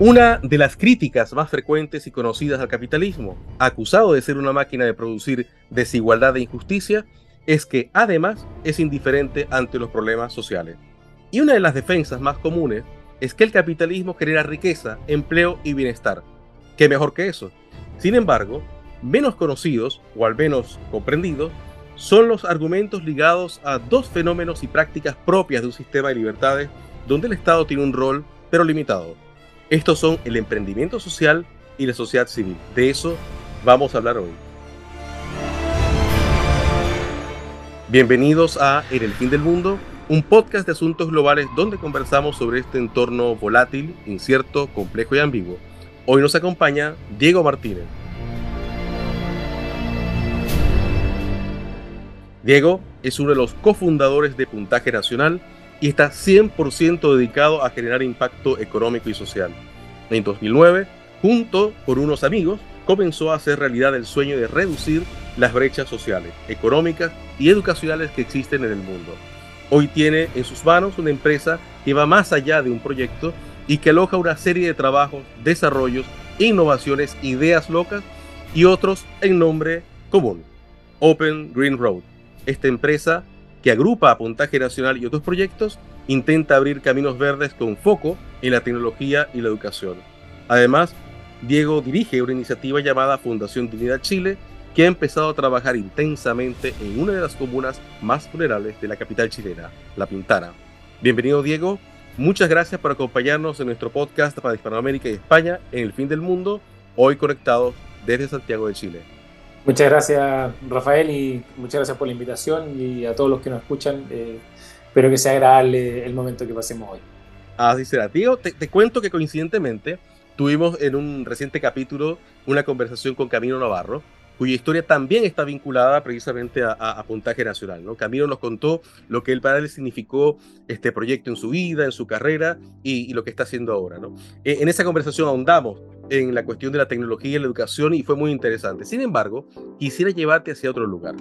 Una de las críticas más frecuentes y conocidas al capitalismo, acusado de ser una máquina de producir desigualdad e injusticia, es que además es indiferente ante los problemas sociales. Y una de las defensas más comunes es que el capitalismo genera riqueza, empleo y bienestar. ¿Qué mejor que eso? Sin embargo, menos conocidos, o al menos comprendidos, son los argumentos ligados a dos fenómenos y prácticas propias de un sistema de libertades donde el Estado tiene un rol, pero limitado estos son el emprendimiento social y la sociedad civil. De eso vamos a hablar hoy. Bienvenidos a En el fin del mundo, un podcast de asuntos globales donde conversamos sobre este entorno volátil, incierto, complejo y ambiguo. Hoy nos acompaña Diego Martínez. Diego es uno de los cofundadores de Puntaje Nacional, y está 100% dedicado a generar impacto económico y social. En 2009, junto con unos amigos, comenzó a hacer realidad el sueño de reducir las brechas sociales, económicas y educacionales que existen en el mundo. Hoy tiene en sus manos una empresa que va más allá de un proyecto y que aloja una serie de trabajos, desarrollos, innovaciones, ideas locas y otros en nombre común, Open Green Road. Esta empresa que agrupa a Puntaje Nacional y otros proyectos, intenta abrir caminos verdes con foco en la tecnología y la educación. Además, Diego dirige una iniciativa llamada Fundación Dignidad Chile, que ha empezado a trabajar intensamente en una de las comunas más vulnerables de la capital chilena, La Pintana. Bienvenido Diego, muchas gracias por acompañarnos en nuestro podcast para Hispanoamérica y España en el fin del mundo, hoy conectados desde Santiago de Chile. Muchas gracias, Rafael, y muchas gracias por la invitación y a todos los que nos escuchan. Eh, espero que sea agradable el momento que pasemos hoy. Así será. Tío, te, cuento que coincidentemente tuvimos en un reciente capítulo una conversación con Camino Navarro, cuya historia también está vinculada precisamente a, Puntaje Nacional. ¿no? Camino nos contó lo que el para él significó este proyecto en su vida, en su carrera y, lo que está haciendo ahora. ¿no? E, en esa conversación ahondamos en la cuestión de la tecnología y la educación y fue muy interesante. Sin embargo, quisiera llevarte hacia otro lugar.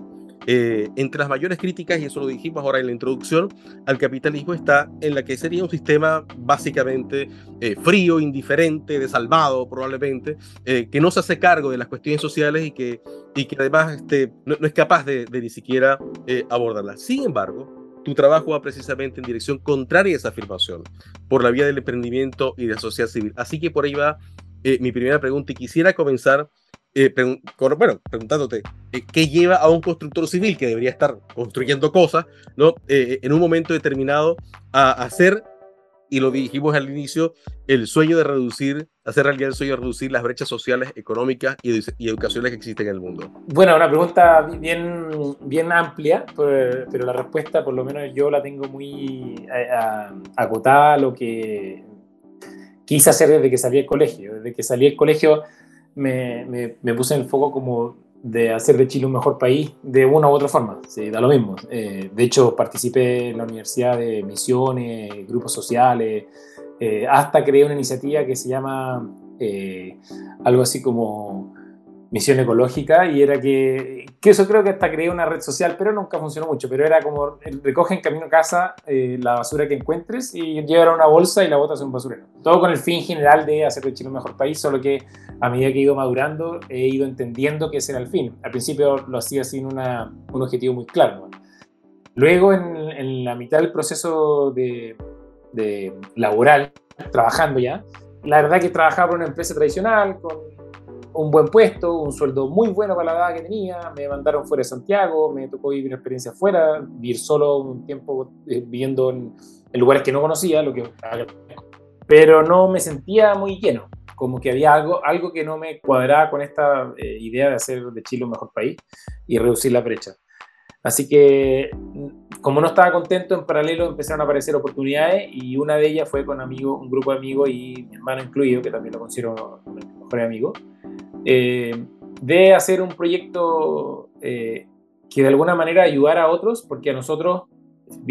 Eh, entre las mayores críticas, y eso lo dijimos ahora en la introducción, al capitalismo está en la que sería un sistema básicamente eh, frío, indiferente, desalmado probablemente, eh, que no se hace cargo de las cuestiones sociales y que, y que además este, no, es capaz de, de ni siquiera abordarlas. Sin embargo, tu trabajo va precisamente en dirección contraria a esa afirmación, por la vía del emprendimiento y de la sociedad civil. Así que por ahí va eh, mi primera pregunta y quisiera comenzar eh, bueno, preguntándote, eh, ¿qué lleva a un constructor civil que debería estar construyendo cosas, ¿no? en un momento determinado a hacer, y lo dijimos al inicio, el sueño de reducir, hacer realidad el sueño de reducir las brechas sociales, económicas y, educacionales que existen en el mundo? Bueno, una pregunta bien, bien amplia, pero la respuesta por lo menos yo la tengo muy acotada a lo que quise hacer desde que salí del colegio. Desde que salí del colegio me, puse en el foco como de hacer de Chile un mejor país de una u otra forma, da lo mismo. Eh, de hecho, participé en la Universidad de Misiones, grupos sociales, eh, hasta creé una iniciativa que se llama eh, algo así como misión ecológica y era que, eso creo que hasta creé una red social, pero nunca funcionó mucho, pero era como recoge en camino a casa eh, la basura que encuentres y llevar una bolsa y la botas en un basurero. Todo con el fin general de hacer de Chile un mejor país, solo que a medida que he ido madurando he ido entendiendo que ese era el fin. Al principio lo hacía sin una, un objetivo muy claro. Luego en, en, la mitad del proceso de, de laboral, trabajando ya, la verdad que trabajaba por una empresa tradicional con un buen puesto, un sueldo muy bueno para la edad que tenía, me mandaron fuera de Santiago, me tocó vivir una experiencia fuera, vivir solo un tiempo eh, viviendo en, lugares que no conocía, lo que, pero no me sentía muy lleno, como que había algo, algo que no me cuadraba con esta eh, idea de hacer de Chile un mejor país y reducir la brecha. Así que, como no estaba contento, en paralelo empezaron a aparecer oportunidades y una de ellas fue con un grupo de amigos y mi hermano incluido, que también lo considero mi mejor amigo, eh, de hacer un proyecto eh, que de alguna manera ayudara a otros, porque a nosotros,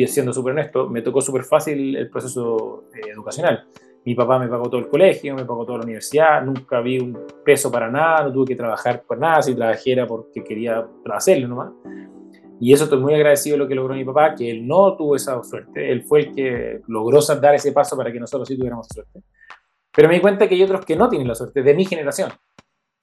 siendo súper honesto, me tocó súper fácil el proceso eh, educacional. Mi papá me pagó todo el colegio, me pagó toda la universidad, nunca vi un peso para nada, no tuve que trabajar por nada, si trabajé era porque quería hacerlo nomás. Y eso estoy muy agradecido de lo que logró mi papá, que él no tuvo esa suerte, él fue el que logró dar ese paso para que nosotros sí tuviéramos suerte. Pero me di cuenta que hay otros que no tienen la suerte, de mi generación.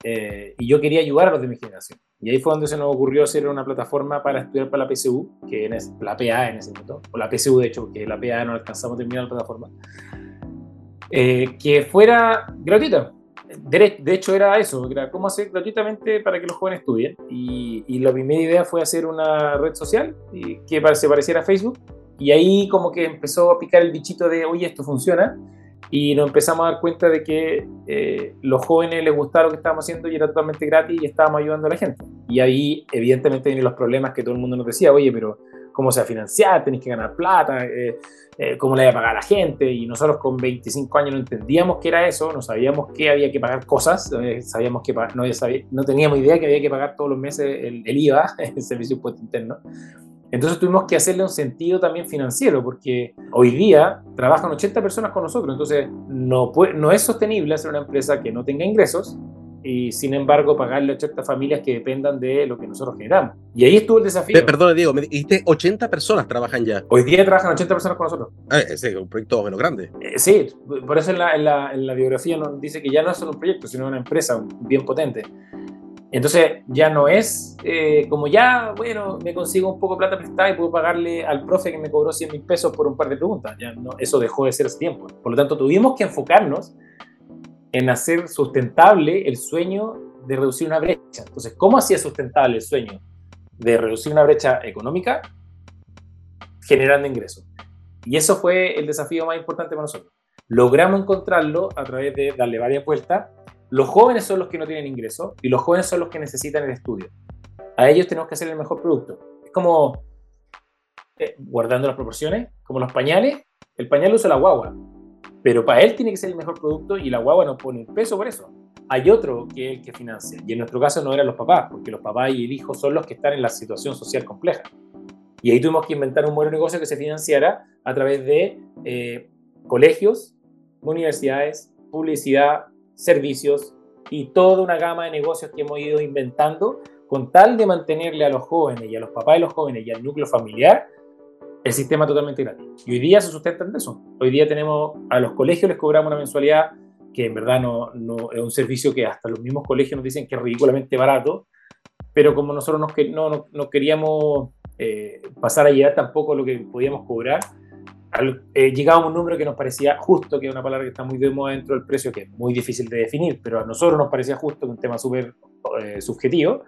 Eh, y yo quería ayudar a los de mi generación. Y ahí fue donde se nos ocurrió hacer una plataforma para estudiar para la PSU, que es la PA en ese momento, o la PSU de hecho, que la PA no alcanzamos a terminar la plataforma, eh, que fuera gratuita. De, hecho era eso, era cómo hacer gratuitamente para que los jóvenes estudien. Y, y la primera idea fue hacer una red social y que se pareciera a Facebook. Y ahí como que empezó a picar el bichito de, oye, esto funciona y nos empezamos a dar cuenta de que eh, los jóvenes les gustaba lo que estábamos haciendo y era totalmente gratis y estábamos ayudando a la gente. Y ahí evidentemente vienen los problemas que todo el mundo nos decía, oye, pero ¿cómo se va a financiar? Tenéis que ganar plata, eh, eh, ¿cómo le va a pagar a la gente? Y nosotros con 25 años no entendíamos qué era eso, no sabíamos que había que pagar cosas, sabíamos que no, no teníamos idea que había que pagar todos los meses el, el IVA, el Servicio Impuesto Interno. Entonces tuvimos que hacerle un sentido también financiero, porque hoy día trabajan 80 personas con nosotros, entonces no, no es sostenible hacer una empresa que no tenga ingresos y sin embargo pagarle a 80 familias que dependan de lo que nosotros generamos. Y ahí estuvo el desafío. Perdón, Diego, me dijiste 80 personas trabajan ya. Hoy día trabajan 80 personas con nosotros. Ah, ese es un proyecto menos grande. Eh, sí, por eso en la, en, la, en la, biografía nos dice que ya no es solo un proyecto, sino una empresa bien potente. Entonces ya no es eh, como ya, bueno, me consigo un poco de plata prestada y puedo pagarle al profe que me cobró 100 mil pesos por un par de preguntas. Ya no, eso dejó de ser ese tiempo. Por lo tanto, tuvimos que enfocarnos en hacer sustentable el sueño de reducir una brecha. Entonces, ¿cómo hacía sustentable el sueño de reducir una brecha económica? Generando ingresos. Y eso fue el desafío más importante para nosotros. Logramos encontrarlo a través de darle varias vueltas los jóvenes son los que no tienen ingresos y los jóvenes son los que necesitan el estudio. A ellos tenemos que hacer el mejor producto. Es como, eh, guardando las proporciones, como los pañales, el pañal usa la guagua, pero para él tiene que ser el mejor producto y la guagua no pone un peso por eso. Hay otro que es el que financia, y en nuestro caso no eran los papás, porque los papás y el hijo son los que están en la situación social compleja. Y ahí tuvimos que inventar un buen negocio que se financiara a través de eh, colegios, universidades, publicidad, servicios y toda una gama de negocios que hemos ido inventando con tal de mantenerle a los jóvenes y a los papás de los jóvenes y al núcleo familiar el sistema totalmente gratis. Y hoy día se sustentan de eso. Hoy día tenemos a los colegios les cobramos una mensualidad que en verdad no, no es un servicio que hasta los mismos colegios nos dicen que es ridículamente barato, pero como nosotros nos, no, no, queríamos eh, pasar a llegar tampoco lo que podíamos cobrar, eh, llegábamos a un número que nos parecía justo, que es una palabra que está muy de moda dentro del precio, que es muy difícil de definir, pero a nosotros nos parecía justo, que es un tema súper eh, subjetivo.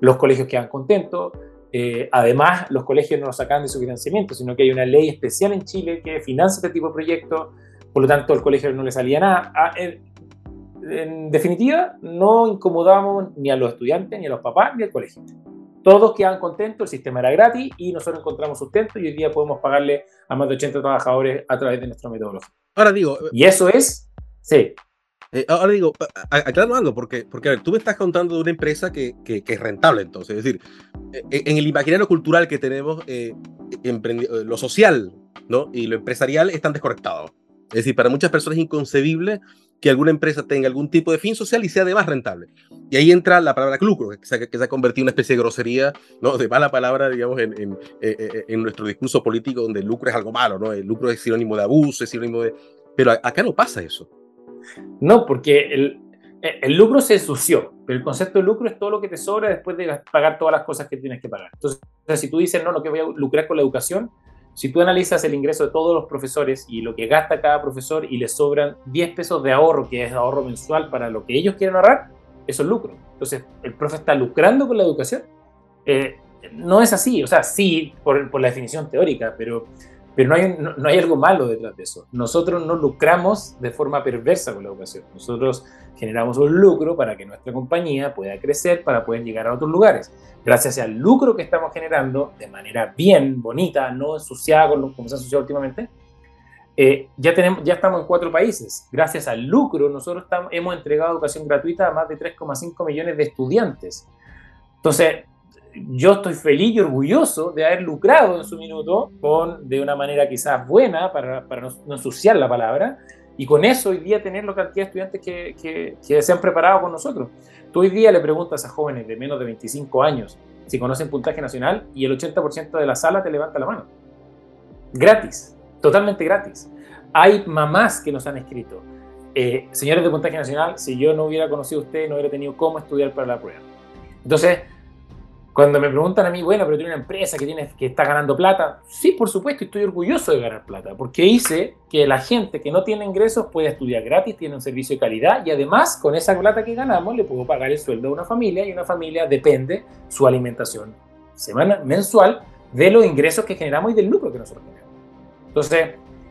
Los colegios quedan contentos. Eh, además, los colegios no nos sacan de su financiamiento, sino que hay una ley especial en Chile que financia este tipo de proyectos, por lo tanto, al colegio no le salía nada. Ah, en definitiva, no incomodamos ni a los estudiantes, ni a los papás, ni al colegio todos quedan contentos, el sistema era gratis y nosotros encontramos sustento y hoy día podemos pagarle a más de 80 trabajadores a través de nuestra metodología. Ahora digo... Y eso es, sí. Eh, ahora digo, aclaro algo, porque, porque a ver, tú me estás contando de una empresa que, que, es rentable, entonces, es decir, eh, en el imaginario cultural que tenemos, eh, lo social ¿no? y lo empresarial están desconectados. Es decir, para muchas personas es inconcebible que alguna empresa tenga algún tipo de fin social y sea además rentable. Y ahí entra la palabra lucro, que se, ha convertido en una especie de grosería, ¿no? de mala palabra, digamos, en, en, eh, eh, en, nuestro discurso político, donde el lucro es algo malo, ¿no? el lucro es sinónimo de abuso, es sinónimo de... Pero acá no pasa eso. No, porque el, el lucro se ensució, pero el concepto de lucro es todo lo que te sobra después de pagar todas las cosas que tienes que pagar. Entonces, si tú dices, no, no, que voy a lucrar con la educación, si tú analizas el ingreso de todos los profesores y lo que gasta cada profesor y le sobran 10 pesos de ahorro, que es ahorro mensual para lo que ellos quieren ahorrar, eso es lucro. Entonces, ¿el profe está lucrando con la educación? Eh, no es así, o sea, sí, por, por la definición teórica, pero pero no hay, no, hay algo malo detrás de eso. Nosotros no lucramos de forma perversa con la educación. Nosotros generamos un lucro para que nuestra compañía pueda crecer, para poder llegar a otros lugares. Gracias al lucro que estamos generando de manera bien, bonita, no ensuciada como se ha asociado últimamente, eh, ya, tenemos, ya estamos en cuatro países. Gracias al lucro, nosotros hemos entregado educación gratuita a más de 3,5 millones de estudiantes. Entonces, yo estoy feliz y orgulloso de haber lucrado en su minuto con, de una manera quizás buena, para, para no, ensuciar la palabra, y con eso hoy día tener la cantidad de estudiantes que, que, que, se han preparado con nosotros. Tú hoy día le preguntas a jóvenes de menos de 25 años si conocen puntaje nacional y el 80% de la sala te levanta la mano. Gratis, totalmente gratis. Hay mamás que nos han escrito eh, señores de puntaje nacional, si yo no hubiera conocido a usted, no hubiera tenido cómo estudiar para la prueba. Entonces, cuando me preguntan a mí, bueno, pero tiene una empresa que, tiene, que está ganando plata, sí, por supuesto, estoy orgulloso de ganar plata, porque hice que la gente que no tiene ingresos pueda estudiar gratis, tiene un servicio de calidad y además con esa plata que ganamos le puedo pagar el sueldo a una familia y una familia depende su alimentación semana, mensual de los ingresos que generamos y del lucro que nosotros tenemos. Entonces,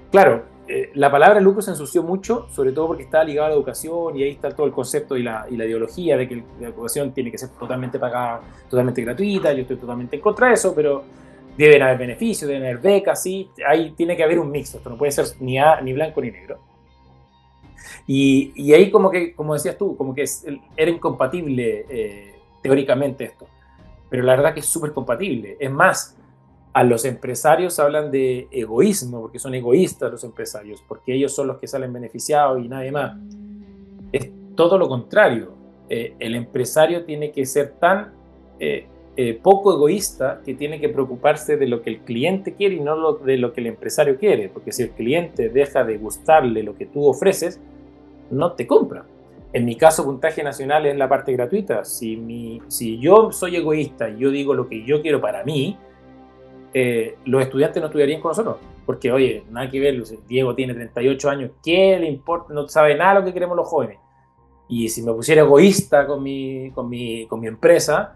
claro, eh, la palabra lucro se ensució mucho, sobre todo porque está ligada a la educación y ahí está todo el concepto y la, ideología de que la educación tiene que ser totalmente pagada, totalmente gratuita. Yo estoy totalmente en contra de eso, pero deben haber beneficios, deben haber becas, sí. Ahí tiene que haber un mix, esto no puede ser ni, ni blanco ni negro. Y, ahí como que, como decías tú, como que era incompatible eh, teóricamente esto. Pero la verdad que es súper compatible. Es más, a los empresarios hablan de egoísmo, porque son egoístas los empresarios, porque ellos son los que salen beneficiados y nadie más. Es todo lo contrario. Eh, el empresario tiene que ser tan eh, eh, poco egoísta que tiene que preocuparse de lo que el cliente quiere y no de lo que el empresario quiere, porque si el cliente deja de gustarle lo que tú ofreces, no te compra. En mi caso, puntaje nacional es la parte gratuita. Si, mi, si yo soy egoísta y yo digo lo que yo quiero para mí, eh, los estudiantes no estudiarían con nosotros. Porque, oye, nada que ver, Diego tiene 38 años, ¿qué le importa? No sabe nada lo que queremos los jóvenes. Y si me pusiera egoísta con mi, con mi, con mi empresa,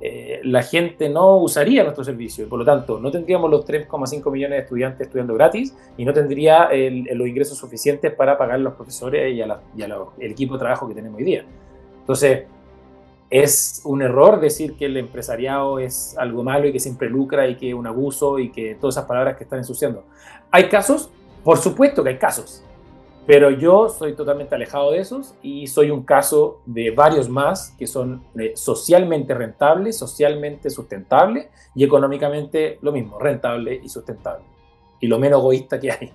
eh, la gente no usaría nuestro servicio. Por lo tanto, no tendríamos los 3,5 millones de estudiantes estudiando gratis y no tendría los ingresos suficientes para pagar a los profesores y, a y equipo de trabajo que tenemos hoy día. Entonces, es un error decir que el empresariado es algo malo y que siempre lucra y que es un abuso y que todas esas palabras que están ensuciando. ¿Hay casos? Por supuesto que hay casos, pero yo soy totalmente alejado de esos y soy un caso de varios más que son eh, socialmente rentables, socialmente sustentables y económicamente lo mismo, rentable y sustentable. Y lo menos egoísta que hay.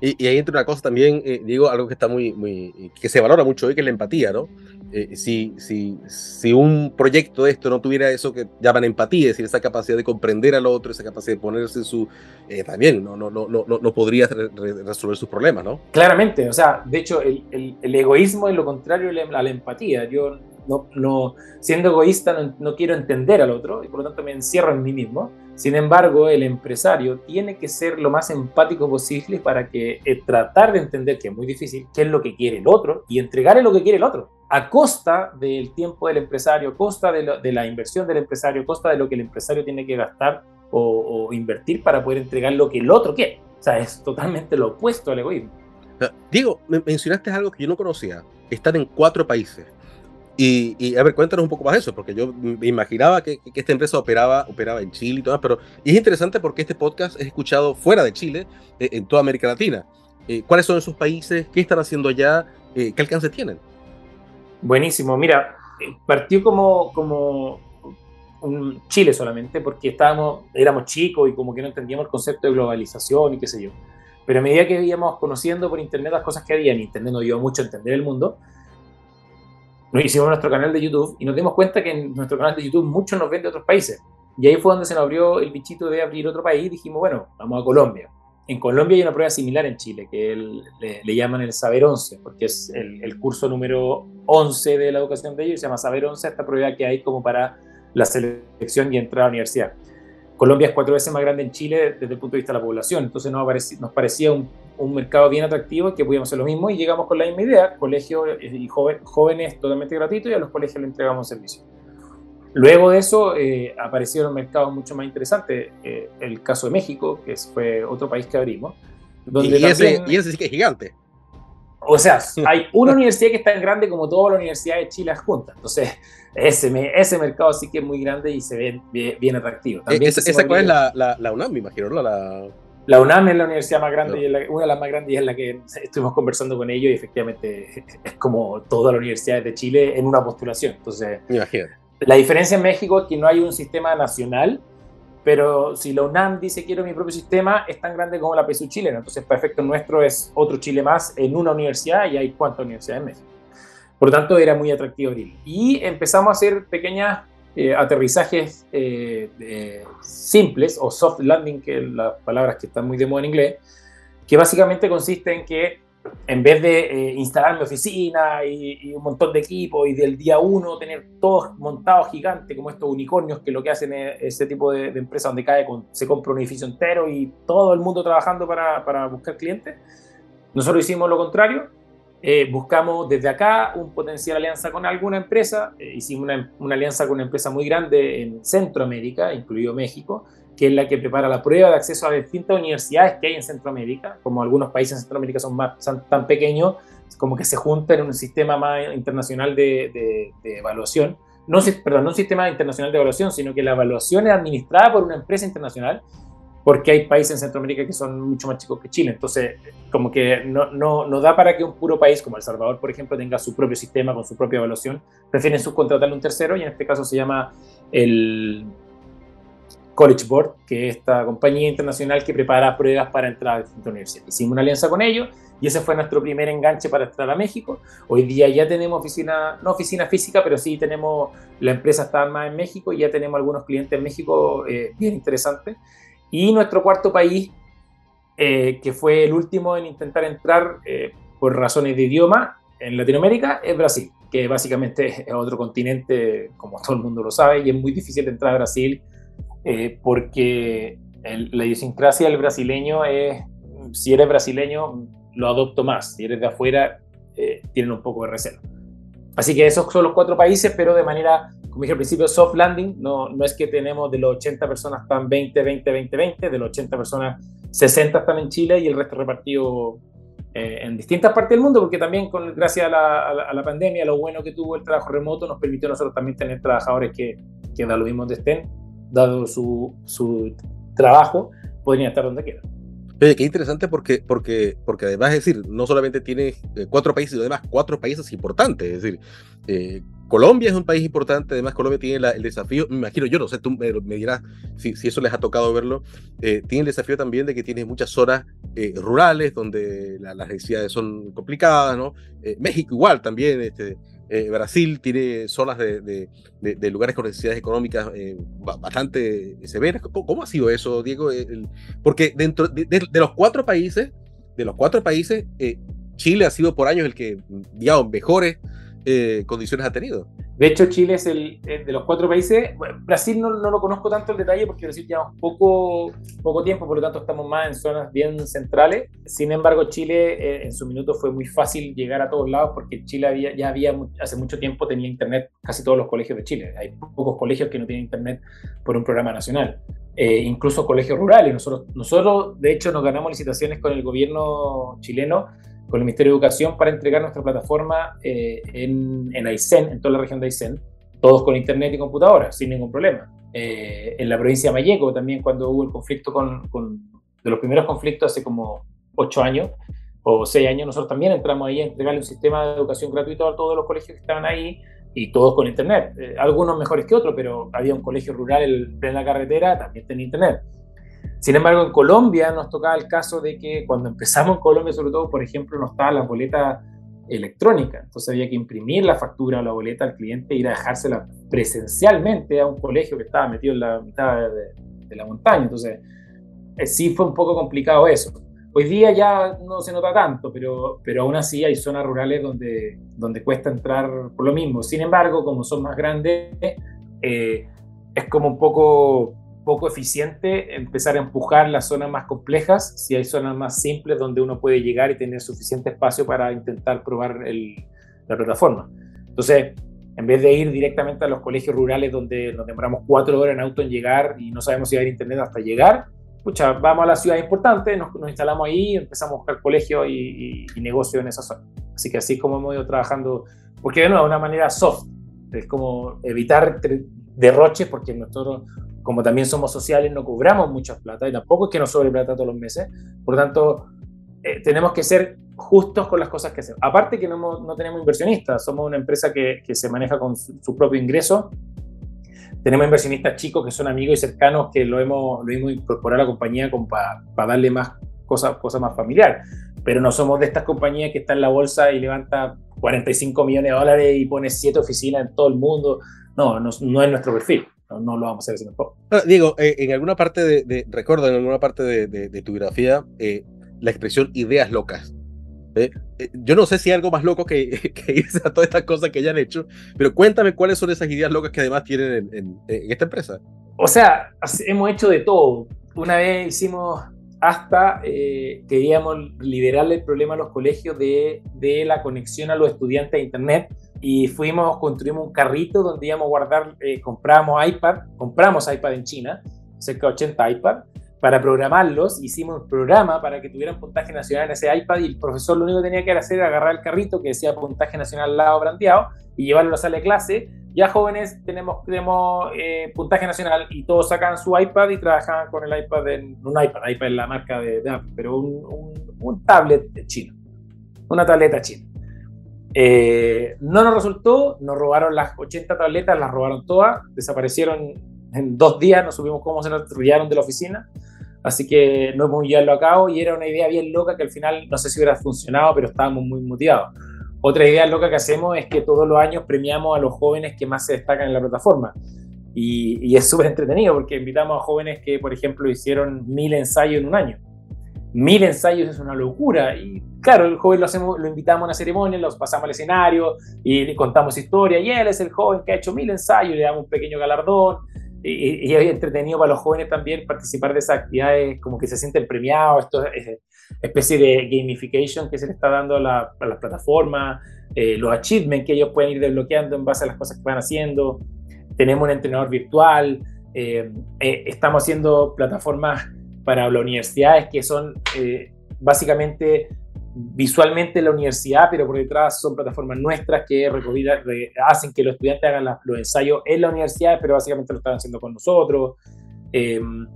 Y, ahí entra una cosa también, eh, digo, algo que está muy, muy, que se valora mucho hoy, que es la empatía, ¿no? Eh, si, si, si un proyecto de esto no tuviera eso que llaman empatía, es decir, esa capacidad de comprender al otro, esa capacidad de ponerse en su, eh, también no, no, no, no, no podría resolver sus problemas, ¿no? Claramente, o sea, de hecho, el, el, egoísmo es lo contrario a la empatía. Yo no, no, siendo egoísta no, quiero entender al otro y por lo tanto me encierro en mí mismo. Sin embargo, el empresario tiene que ser lo más empático posible para que eh, tratar de entender, que es muy difícil, qué es lo que quiere el otro y entregarle lo que quiere el otro, a costa del tiempo del empresario, a costa de, la inversión del empresario, a costa de lo que el empresario tiene que gastar o, o invertir para poder entregar lo que el otro quiere. O sea, es totalmente lo opuesto al egoísmo. Diego, mencionaste algo que yo no conocía. Están en cuatro países. Y, a ver, cuéntanos un poco más de eso, porque yo me imaginaba que, esta empresa operaba, operaba en Chile y todo, pero es interesante porque este podcast es escuchado fuera de Chile, eh, en toda América Latina. Eh, ¿Cuáles son esos países? ¿Qué están haciendo allá? Eh, ¿Qué alcance tienen? Buenísimo, mira, partió como, como un Chile solamente, porque estábamos, éramos chicos y como que no entendíamos el concepto de globalización y qué sé yo. Pero a medida que íbamos conociendo por internet las cosas que había, y internet nos ayudó mucho a entender el mundo, nos hicimos nuestro canal de YouTube y nos dimos cuenta que en nuestro canal de YouTube muchos nos ven de otros países. Y ahí fue donde se nos abrió el bichito de abrir otro país dijimos, bueno, vamos a Colombia. En Colombia hay una prueba similar en Chile, que le, llaman el Saber 11, porque es el, curso número 11 de la educación de ellos, se llama Saber 11, esta prueba que hay como para la selección y entrar a la universidad. Colombia es cuatro veces más grande en Chile desde el punto de vista de la población, entonces nos, nos parecía un, un, mercado bien atractivo que podíamos hacer lo mismo y llegamos con la misma idea, colegio y jóvenes totalmente gratuitos y a los colegios le entregamos servicio. Luego de eso eh, aparecieron mercados mucho más interesantes, eh, el caso de México, que fue otro país que abrimos. Donde y, ese, y ese sí que es gigante. O sea, hay una universidad que es tan grande como todas las universidades de Chile juntas. Entonces, ese, ese mercado sí que es muy grande y se ve bien, atractivo. También ¿Esa, cuál es la, la, UNAM, me imagino? La, la UNAM es la universidad más grande, y una de las más grandes y es la que estuvimos conversando con ellos y efectivamente es como todas las universidades de Chile en una postulación. Entonces, la diferencia en México es que no hay un sistema nacional, pero si la UNAM dice quiero mi propio sistema, es tan grande como la PSU chilena. Entonces, para efecto nuestro es otro Chile más en una universidad y hay cuántas universidades en México. Por lo tanto, era muy atractivo abrir. Y empezamos a hacer pequeños eh, aterrizajes eh, simples o soft landing, que las palabras que están muy de moda en inglés, que básicamente consiste en que en vez de eh, instalar mi oficina y, un montón de equipos y del día uno tener todos montados gigantes como estos unicornios que lo que hacen es ese tipo de, empresa donde cae con, se compra un edificio entero y todo el mundo trabajando para, para buscar clientes, nosotros hicimos lo contrario. Eh, buscamos desde acá un potencial alianza con alguna empresa. Eh, hicimos una, una, alianza con una empresa muy grande en Centroamérica, incluido México, que es la que prepara la prueba de acceso a distintas universidades que hay en Centroamérica, como algunos países en Centroamérica son, más, tan pequeños, como que se juntan en un sistema más internacional de, evaluación. No, perdón, no un sistema internacional de evaluación, sino que la evaluación es administrada por una empresa internacional, porque hay países en Centroamérica que son mucho más chicos que Chile. Entonces, como que no, no, no da para que un puro país como El Salvador, por ejemplo, tenga su propio sistema con su propia evaluación. Prefieren subcontratarle a un tercero y en este caso se llama el College Board, que es esta compañía internacional que prepara pruebas para entrar a distintas universidades. Hicimos una alianza con ellos y ese fue nuestro primer enganche para entrar a México. Hoy día ya tenemos oficina, no oficina física, pero sí tenemos, la empresa está más en México y ya tenemos algunos clientes en México eh, bien interesantes. Y nuestro cuarto país, eh, que fue el último en intentar entrar eh, por razones de idioma en Latinoamérica, es Brasil, que básicamente es otro continente, como todo el mundo lo sabe, y es muy difícil entrar a Brasil eh, porque la idiosincrasia del brasileño es, si eres brasileño, lo adopto más, si eres de afuera, eh, tienen un poco de recelo. Así que esos son los cuatro países, pero de manera, como dije al principio, soft landing, no, no es que tenemos de los 80 personas están 20, 20, 20, 20, de los 80 personas 60 están en Chile y el resto repartido eh, en distintas partes del mundo, porque también con, gracias a la, a, la, pandemia, lo bueno que tuvo el trabajo remoto nos permitió a nosotros también tener trabajadores que, que da lo mismo donde estén, dado su, su trabajo, podrían estar donde quieran. Oye, qué interesante porque, porque, porque además, es decir, no solamente tiene eh, cuatro países, sino además cuatro países importantes. Es decir, eh, Colombia es un país importante, además Colombia tiene el desafío, me imagino, yo no sé, tú me, dirás si, si, eso les ha tocado verlo, eh, tiene el desafío también de que tiene muchas zonas rurales donde las necesidades son complicadas, ¿no? México igual también, este, eh, Brasil tiene zonas de, lugares con necesidades económicas eh, bastante severas. ¿Cómo, ha sido eso, Diego? porque dentro de, los cuatro países, de los cuatro países, eh, Chile ha sido por años el que, digamos, mejores condiciones ha tenido. De hecho, Chile es el de los cuatro países. Brasil no, no, lo conozco tanto el detalle porque Brasil lleva poco, poco tiempo, por lo tanto estamos más en zonas bien centrales. Sin embargo, Chile eh, en su minuto fue muy fácil llegar a todos lados porque Chile había, ya había hace mucho tiempo tenía internet casi todos los colegios de Chile. Hay pocos colegios que no tienen internet por un programa nacional. Eh, incluso colegios rurales. Nosotros, nosotros, de hecho, nos ganamos licitaciones con el gobierno chileno con el Ministerio de Educación para entregar nuestra plataforma eh, en, en Aysén, en toda la región de Aysén, todos con internet y computadora, sin ningún problema. Eh, en la provincia de Mayeco también, cuando hubo el conflicto con, con, de los primeros conflictos hace como ocho años o seis años, nosotros también entramos ahí a entregarle un sistema de educación gratuito a todos los colegios que estaban ahí y todos con internet. Eh, algunos mejores que otros, pero había un colegio rural en plena carretera, también tenía internet. Sin embargo, en Colombia nos tocaba el caso de que cuando empezamos en Colombia, sobre todo, por ejemplo, no estaba la boleta electrónica. Entonces había que imprimir la factura o la boleta al cliente e ir a dejársela presencialmente a un colegio que estaba metido en la mitad de, la montaña. Entonces, eh, sí fue un poco complicado eso. Hoy día ya no se nota tanto, pero, pero aún así hay zonas rurales donde, donde cuesta entrar por lo mismo. Sin embargo, como son más grandes, eh, es como un poco poco eficiente empezar a empujar las zonas más complejas, si hay zonas más simples donde uno puede llegar y tener suficiente espacio para intentar probar la plataforma. Entonces, en vez de ir directamente a los colegios rurales donde nos demoramos cuatro horas en auto en llegar y no sabemos si va a haber internet hasta llegar, pucha, vamos a la ciudad importante, nos, instalamos ahí y empezamos a buscar colegio y, y, negocio en esa zona. Así que así como hemos ido trabajando, porque de nuevo, de una manera soft, es como evitar derroches, porque nosotros como también somos sociales, no cobramos mucha plata y tampoco es que nos sobre plata todos los meses. Por lo tanto, eh, tenemos que ser justos con las cosas que hacemos. Aparte que no, no tenemos inversionistas, somos una empresa que, que se maneja con su, propio ingreso. Tenemos inversionistas chicos que son amigos y cercanos que lo hemos, lo hemos incorporado a la compañía para darle más cosas cosa más familiar. Pero no somos de estas compañías que está en la bolsa y levanta 45 millones de dólares y pone siete oficinas en todo el mundo. No, no, no es nuestro perfil no, lo vamos a hacer poco. Diego, eh, en alguna parte de, recuerdo, en alguna parte de, tu biografía, eh, la expresión ideas locas. Eh, eh, yo no sé si hay algo más loco que, que, irse a todas estas cosas que hayan hecho, pero cuéntame cuáles son esas ideas locas que además tienen en, esta empresa. O sea, hemos hecho de todo. Una vez hicimos hasta eh, queríamos liberarle el problema a los colegios de, de, la conexión a los estudiantes a Internet y fuimos, construimos un carrito donde íbamos a guardar, eh, compramos iPad, compramos iPad en China, cerca de 80 iPad, para programarlos, hicimos un programa para que tuvieran puntaje nacional en ese iPad y el profesor lo único que tenía que hacer era agarrar el carrito que decía puntaje nacional al lado brandeado y llevarlo a la sala de clase. Ya jóvenes tenemos, tenemos eh, puntaje nacional y todos sacan su iPad y trabajaban con el iPad en un iPad, iPad es la marca de, Apple, pero un, un, tablet chino, una tableta china. Eh, no nos resultó, nos robaron las 80 tabletas, las robaron todas, desaparecieron en dos días, no supimos cómo se nos de la oficina. Así que no hemos llevarlo a cabo y era una idea bien loca que al final no sé si hubiera funcionado, pero estábamos muy motivados. Otra idea loca que hacemos es que todos los años premiamos a los jóvenes que más se destacan en la plataforma. Y, es súper entretenido porque invitamos a jóvenes que, por ejemplo, hicieron mil ensayos en un año. Mil ensayos es una locura. Y claro, el joven lo, hacemos, lo invitamos a una ceremonia, los pasamos al escenario y le contamos historia. Y él es el joven que ha hecho mil ensayos, le damos un pequeño galardón y, es entretenido para los jóvenes también participar de esas actividades, como que se sienten premiados, esto es especie de gamification que se le está dando a, la, las plataformas, eh, los achievements que ellos pueden ir desbloqueando en base a las cosas que van haciendo. Tenemos un entrenador virtual, eh, eh, estamos haciendo plataformas para las universidades que son básicamente visualmente la universidad, pero por detrás son plataformas nuestras que hacen que los estudiantes hagan los ensayos en la universidad, pero básicamente lo están haciendo con nosotros. Em,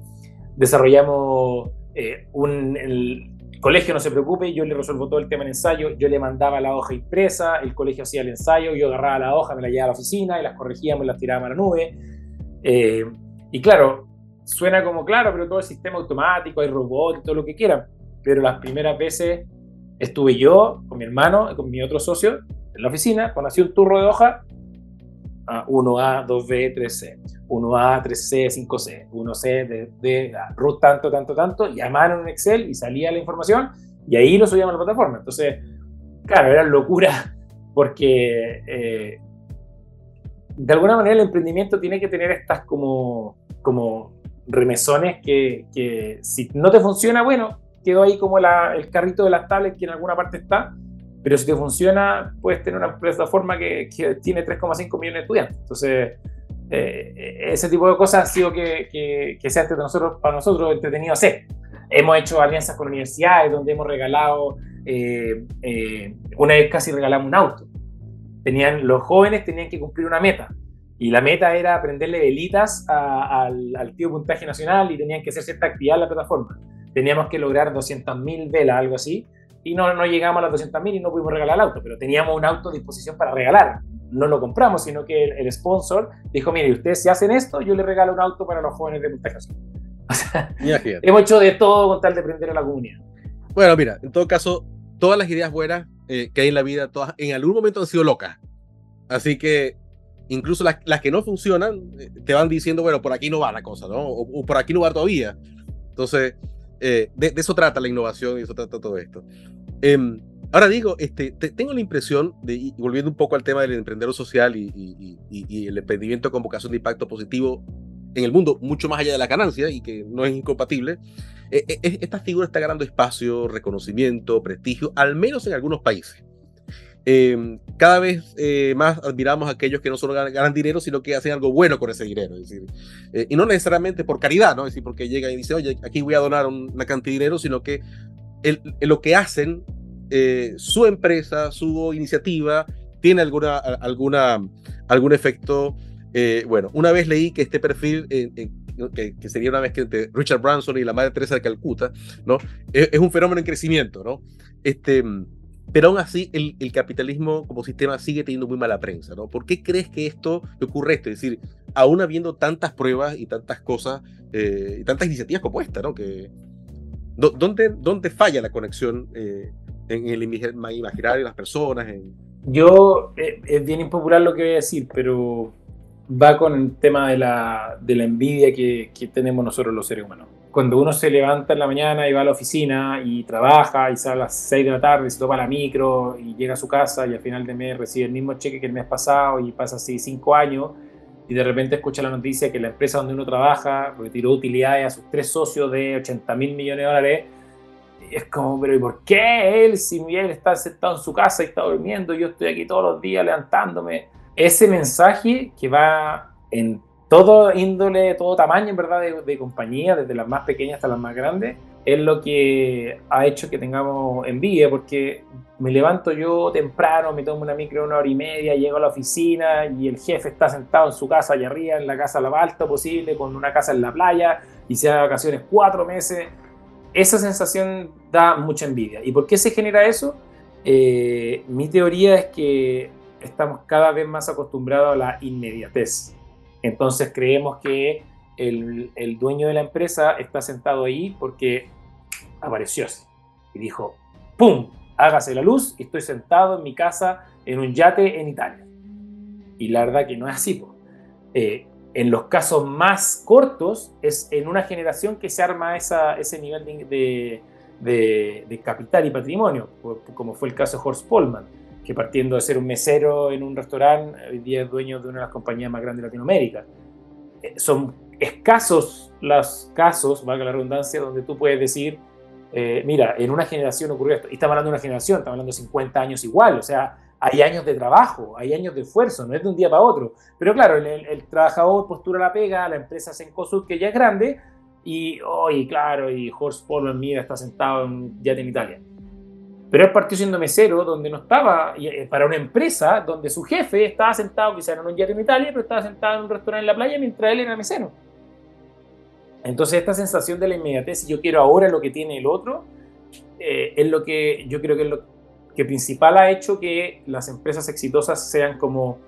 desarrollamos eh, un, el colegio no se preocupe, yo le resuelvo todo el tema en ensayo, yo le mandaba la hoja impresa, el colegio hacía el ensayo, yo agarraba la hoja, me la llevaba a la oficina y las corregíamos y las tirábamos a la nube. Eh, y claro, suena como claro, pero todo el sistema automático, hay robots, todo lo que quieran, pero las primeras veces estuve yo con mi hermano y con mi otro socio en la oficina, cuando hacía un turro de hoja, 1A, 2B, 3C, 1A, 3C, 5C, 1C, de, de root tanto, tanto, tanto, llamaron en Excel y salía la información y ahí lo subíamos a la plataforma. Entonces, claro, era locura porque eh, de alguna manera el emprendimiento tiene que tener estas como, como remesones que, que si no te funciona, bueno, quedó ahí como el carrito de las tablets que en alguna parte está, pero si te funciona, puedes tener una plataforma que, tiene 3,5 millones de estudiantes. Entonces, eh, ese tipo de cosas ha sido que, que, sea entre nosotros, para nosotros entretenido hacer. Hemos hecho alianzas con universidades donde hemos regalado, eh, eh, una vez casi regalamos un auto. Tenían, los jóvenes tenían que cumplir una meta. Y la meta era aprenderle velitas al, al tío puntaje nacional y tenían que hacer cierta actividad en la plataforma teníamos que lograr 200.000 velas, algo así, y no, no llegamos a las 200.000 y no pudimos regalar el auto, pero teníamos un auto a disposición para regalar. No lo compramos, sino que el, sponsor dijo, mire, ustedes si hacen esto, yo le regalo un auto para los jóvenes de Montaje O sea, hemos hecho de todo con tal de prender a la comunidad. Bueno, mira, en todo caso, todas las ideas buenas eh, que hay en la vida, todas en algún momento han sido locas. Así que incluso las, las que no funcionan, eh, te van diciendo, bueno, por aquí no va la cosa, ¿no? O, o por aquí no va todavía. Entonces, eh, de, eso trata la innovación y eso trata todo esto. Em, ahora digo, este, tengo la impresión, de, volviendo un poco al tema del emprendedor social y, el emprendimiento con vocación de impacto positivo en el mundo, mucho más allá de la ganancia y que no es incompatible, eh, esta figura está ganando espacio, reconocimiento, prestigio, al menos en algunos países. Em, cada vez eh, más admiramos a aquellos que no solo ganan, dinero, sino que hacen algo bueno con ese dinero. Es decir, eh, y no necesariamente por caridad, ¿no? Es decir, porque llegan y dicen, oye, aquí voy a donar una cantidad de dinero, sino que lo que hacen, eh, su empresa, su iniciativa, tiene alguna, alguna, algún efecto. bueno, una vez leí que este perfil, que, que, sería una vez que entre Richard Branson y la Madre Teresa de Calcuta, ¿no? Es, es un fenómeno en crecimiento, ¿no? Este pero aún así el, el, capitalismo como sistema sigue teniendo muy mala prensa, ¿no? ¿Por qué crees que esto ocurre esto? Es decir, aún habiendo tantas pruebas y tantas cosas eh, y tantas iniciativas como esta, ¿no? Que, ¿dónde, ¿Dónde falla la conexión eh, en el imaginario de las personas? En... Yo, eh, es bien impopular lo que voy a decir, pero va con el tema de la, de la envidia que, que tenemos nosotros los seres humanos. Cuando uno se levanta en la mañana y va a la oficina y trabaja y sale a las 6 de la tarde, se toma la micro y llega a su casa y al final de mes recibe el mismo cheque que el mes pasado y pasa así 5 años y de repente escucha la noticia que la empresa donde uno trabaja retiró utilidades a sus tres socios de 80 mil millones de dólares, es como, pero ¿y por qué él, si él está sentado en su casa y está durmiendo, yo estoy aquí todos los días levantándome? Ese mensaje que va en todo índole, todo tamaño, en verdad, de, compañía, desde las más pequeñas hasta las más grandes, es lo que ha hecho que tengamos envidia, porque me levanto yo temprano, me tomo una micro una hora y media, llego a la oficina y el jefe está sentado en su casa allá arriba, en la casa lo más alto posible, con una casa en la playa y se da vacaciones cuatro meses. Esa sensación da mucha envidia. ¿Y por qué se genera eso? Eh, mi teoría es que estamos cada vez más acostumbrados a la inmediatez. Entonces creemos que el, dueño de la empresa está sentado ahí porque apareció y dijo, ¡pum! Hágase la luz y estoy sentado en mi casa en un yate en Italia. Y la verdad que no es así. Eh, en los casos más cortos es en una generación que se arma ese nivel de, de, capital y patrimonio, como fue el caso de Horst Polman que partiendo de ser un mesero en un restaurante, hoy día es dueño de una de las compañías más grandes de Latinoamérica. Eh, son escasos los casos, valga la redundancia, donde tú puedes decir, eh, mira, en una generación ocurrió esto. Y estamos hablando de una generación, estamos hablando de 50 años igual, o sea, hay años de trabajo, hay años de esfuerzo, no es de un día para otro. Pero claro, el, trabajador postura la pega, la empresa se Sencosud, que ya es grande, y hoy, claro, y Horst Polo mira, está sentado en, ya en Italia. Pero él partió siendo mesero, donde no estaba, eh, para una empresa donde su jefe estaba sentado, quizá en un yate en Italia, pero estaba sentado en un restaurante en la playa mientras él era mesero. Entonces, esta sensación de la inmediatez, si yo quiero ahora lo que tiene el otro, eh, es lo que yo creo que es lo que principal ha hecho que las empresas exitosas sean como,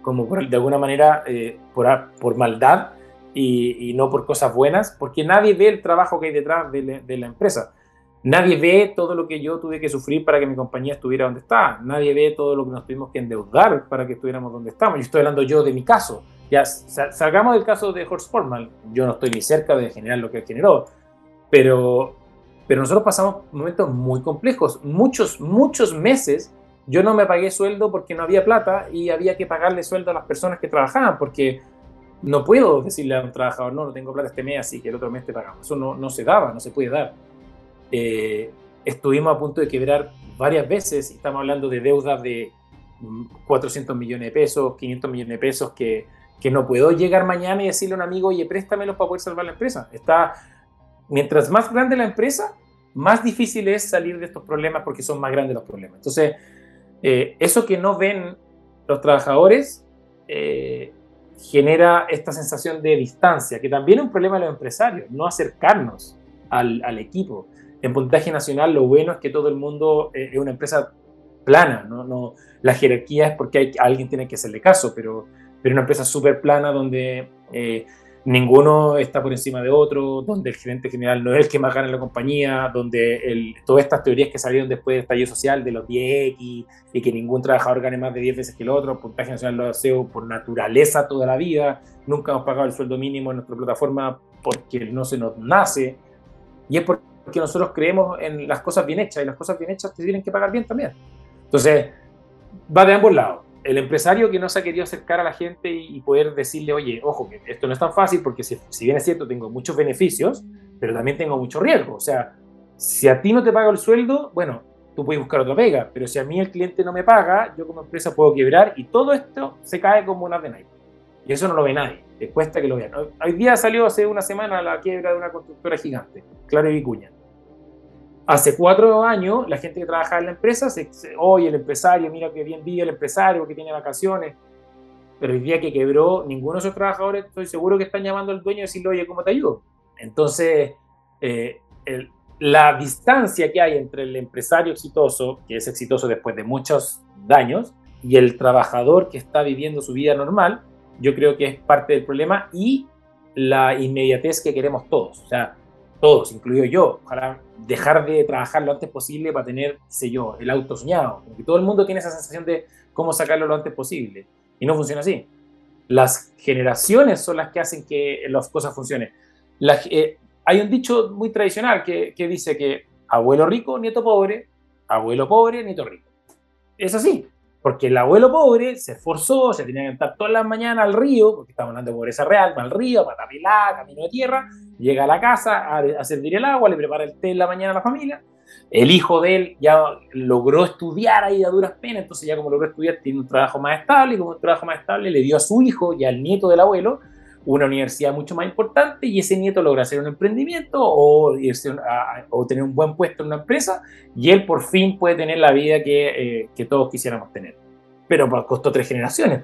como de alguna manera, eh, por, por, maldad y, no por cosas buenas, porque nadie ve el trabajo que hay detrás de, de la empresa. Nadie ve todo lo que yo tuve que sufrir para que mi compañía estuviera donde está. Nadie ve todo lo que nos tuvimos que endeudar para que estuviéramos donde estamos. Yo estoy hablando yo de mi caso. Ya salgamos del caso de Horst Formal. Yo no estoy ni cerca de generar lo que generó. Pero, pero nosotros pasamos momentos muy complejos. Muchos, muchos meses yo no me pagué sueldo porque no había plata y había que pagarle sueldo a las personas que trabajaban porque no puedo decirle a un trabajador, no, no tengo plata este mes, así que el otro mes te pagamos. Eso no, no se daba, no se puede dar. Eh, estuvimos a punto de quebrar varias veces, estamos hablando de deudas de 400 millones de pesos, 500 millones de pesos, que, que no puedo llegar mañana y decirle a un amigo, oye, préstamelos para poder salvar la empresa. Está, mientras más grande la empresa, más difícil es salir de estos problemas porque son más grandes los problemas. Entonces, eh, eso que no ven los trabajadores eh, genera esta sensación de distancia, que también es un problema de los empresarios, no acercarnos al, al equipo en puntaje nacional lo bueno es que todo el mundo eh, es una empresa plana, ¿no? no la jerarquía es porque hay, alguien tiene que hacerle caso, pero, pero una empresa súper plana donde eh, ninguno está por encima de otro, donde el gerente general no es el que más gana en la compañía, donde el, todas estas teorías que salieron después del estallido social de los 10X y que ningún trabajador gane más de 10 veces que el otro, puntaje nacional lo deseo por naturaleza toda la vida, nunca hemos pagado el sueldo mínimo en nuestra plataforma porque no se nos nace, y es porque porque nosotros creemos en las cosas bien hechas y las cosas bien hechas te tienen que pagar bien también. Entonces, va de ambos lados. El empresario que no se ha querido acercar a la gente y poder decirle, oye, ojo, que esto no es tan fácil porque si, si bien es cierto, tengo muchos beneficios, pero también tengo mucho riesgo. O sea, si a ti no te paga el sueldo, bueno, tú puedes buscar otra pega, pero si a mí el cliente no me paga, yo como empresa puedo quebrar y todo esto se cae como una de nadie. Y eso no lo ve nadie, te cuesta que lo vean. Hoy día salió hace una semana la quiebra de una constructora gigante, Claro y Vicuña. Hace cuatro años, la gente que trabajaba en la empresa, se, oye, el empresario, mira que bien vive el empresario, que tiene vacaciones. Pero el día que quebró, ninguno de esos trabajadores, estoy seguro que están llamando al dueño y decirle, oye, ¿cómo te ayudo? Entonces, eh, la distancia que hay entre el empresario exitoso, que es exitoso después de muchos daños, y el trabajador que está viviendo su vida normal, yo creo que es parte del problema y la inmediatez que queremos todos. O sea, todos, incluido yo, ojalá dejar de trabajar lo antes posible para tener, sé yo, el auto soñado. Todo el mundo tiene esa sensación de cómo sacarlo lo antes posible. Y no funciona así. Las generaciones son las que hacen que las cosas funcionen. Eh, hay un dicho muy tradicional que, que dice que abuelo rico, nieto pobre, abuelo pobre, nieto rico. Es así, porque el abuelo pobre se esforzó, se tenía que estar todas las mañanas al río, porque estamos hablando de pobreza real, al río, patapilá, camino de tierra, llega a la casa a, servir el agua, le prepara el té en la mañana a la familia. El hijo de él ya logró estudiar ahí a duras penas, entonces ya como logró estudiar tiene un trabajo más estable y como un trabajo más estable le dio a su hijo y al nieto del abuelo una universidad mucho más importante y ese nieto logra hacer un emprendimiento o, o tener un buen puesto en una empresa y él por fin puede tener la vida que, eh, que todos quisiéramos tener. Pero costó tres generaciones.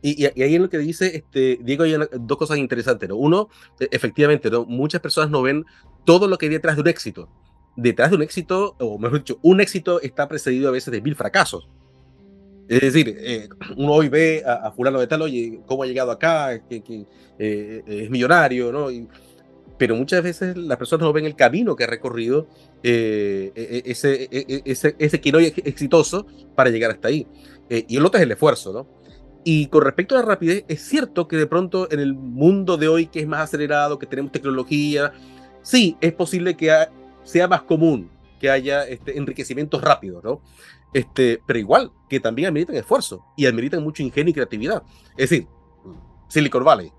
Y, y, ahí en lo que dice este, Diego hay dos cosas interesantes. ¿no? Uno, e, efectivamente, muchas personas no ven todo lo que hay detrás de un éxito. Detrás de un éxito, o mejor dicho, un éxito está precedido a veces de mil fracasos. Es decir, eh, uno hoy ve a, fulano de tal, oye, cómo ha llegado acá, que, eh, es millonario, ¿no? pero muchas veces las personas no ven el camino que ha recorrido eh, e, e, ese, e, ese, ese que no es exitoso para llegar hasta ahí. y el otro es el esfuerzo, ¿no? Y con respecto a la rapidez, es cierto que de pronto en el mundo de hoy, que es más acelerado, que tenemos tecnología, sí, es posible que sea más común que haya este, enriquecimientos rápidos, ¿no? Este, pero igual, que también ameritan esfuerzo y ameritan mucho ingenio y creatividad. Es decir, Silicon Valley.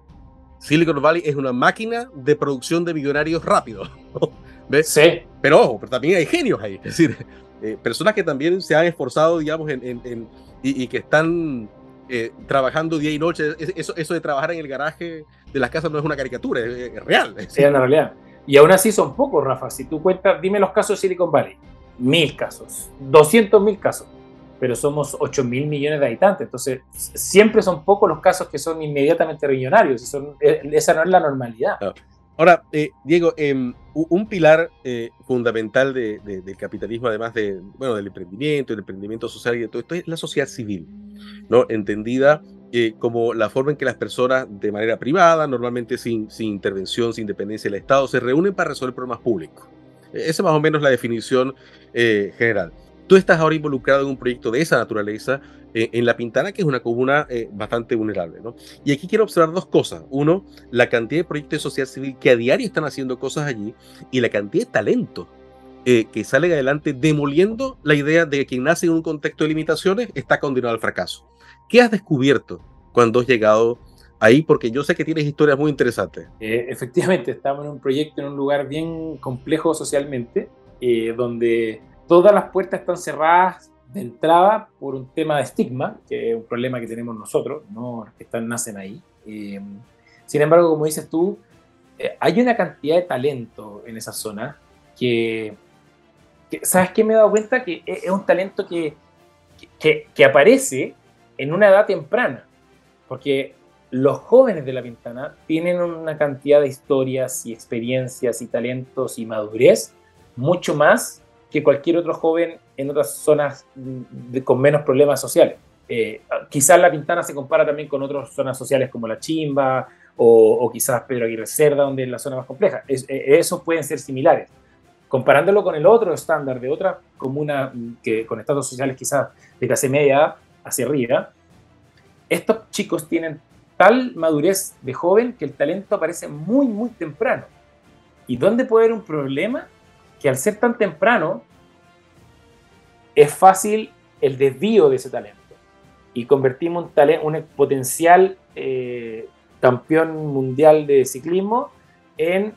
Silicon Valley es una máquina de producción de millonarios rápidos. ¿Ves? Sí. Pero ojo, pero también hay genios ahí. Es decir, eh, personas que también se han esforzado, digamos, en, y, que están eh, trabajando día y noche. Eso, eso de trabajar en el garaje de las casas no es una caricatura, es, real. Es, es una realidad. Y aún así son pocos, Rafa. Si tú cuentas, dime los casos de Silicon Valley mil casos, 200 mil casos, pero somos 8 mil millones de habitantes, entonces siempre son pocos los casos que son inmediatamente millonarios, eh, esa no es la normalidad. Ahora, eh, Diego, em, un pilar eh, fundamental del capitalismo, además de, bueno, del emprendimiento, el emprendimiento social y de todo esto, es la sociedad civil, ¿no? Entendida como la forma en que las personas de manera privada, normalmente sin, sin intervención, sin dependencia del Estado, se reúnen para resolver problemas públicos. Esa es más o menos la definición eh, general. Tú estás ahora involucrado en un proyecto de esa naturaleza eh, en La Pintana, que es una comuna eh, bastante vulnerable. ¿no? Y aquí quiero observar dos cosas. Uno, la cantidad de proyectos de sociedad civil que a diario están haciendo cosas allí y la cantidad de talento que salen adelante demoliendo la idea de que quien nace en un contexto de limitaciones está condenado al fracaso. ¿Qué has descubierto cuando has llegado ahí porque yo sé que tienes historias muy interesantes. Eh, efectivamente, estamos en un proyecto en un lugar bien complejo socialmente, eh, donde todas las puertas están cerradas de entrada por un tema de estigma, que es un problema que tenemos nosotros, no que están, nacen ahí. Eh, sin embargo, como dices tú, hay una cantidad de talento en esa zona que, ¿sabes qué? Me he dado cuenta que es, un talento que, que, que aparece en una edad temprana, porque los jóvenes de La Pintana tienen una cantidad de historias y experiencias y talentos y madurez mucho más que cualquier otro joven en otras zonas con menos problemas sociales. Eh, quizás La Pintana se compara también con otras zonas sociales como La Chimba o, quizás Pedro Aguirre Cerda, donde es la zona más compleja. Es, eh, esos pueden ser similares. Comparándolo con el otro estándar de otra comuna que, con estados sociales quizás de clase media hacia arriba, estos chicos tienen tal madurez de joven que el talento aparece muy, muy temprano. ¿Y dónde puede haber un problema? Que al ser tan temprano, es fácil el desvío de ese talento. Y convertimos un, un potencial eh, campeón mundial de ciclismo en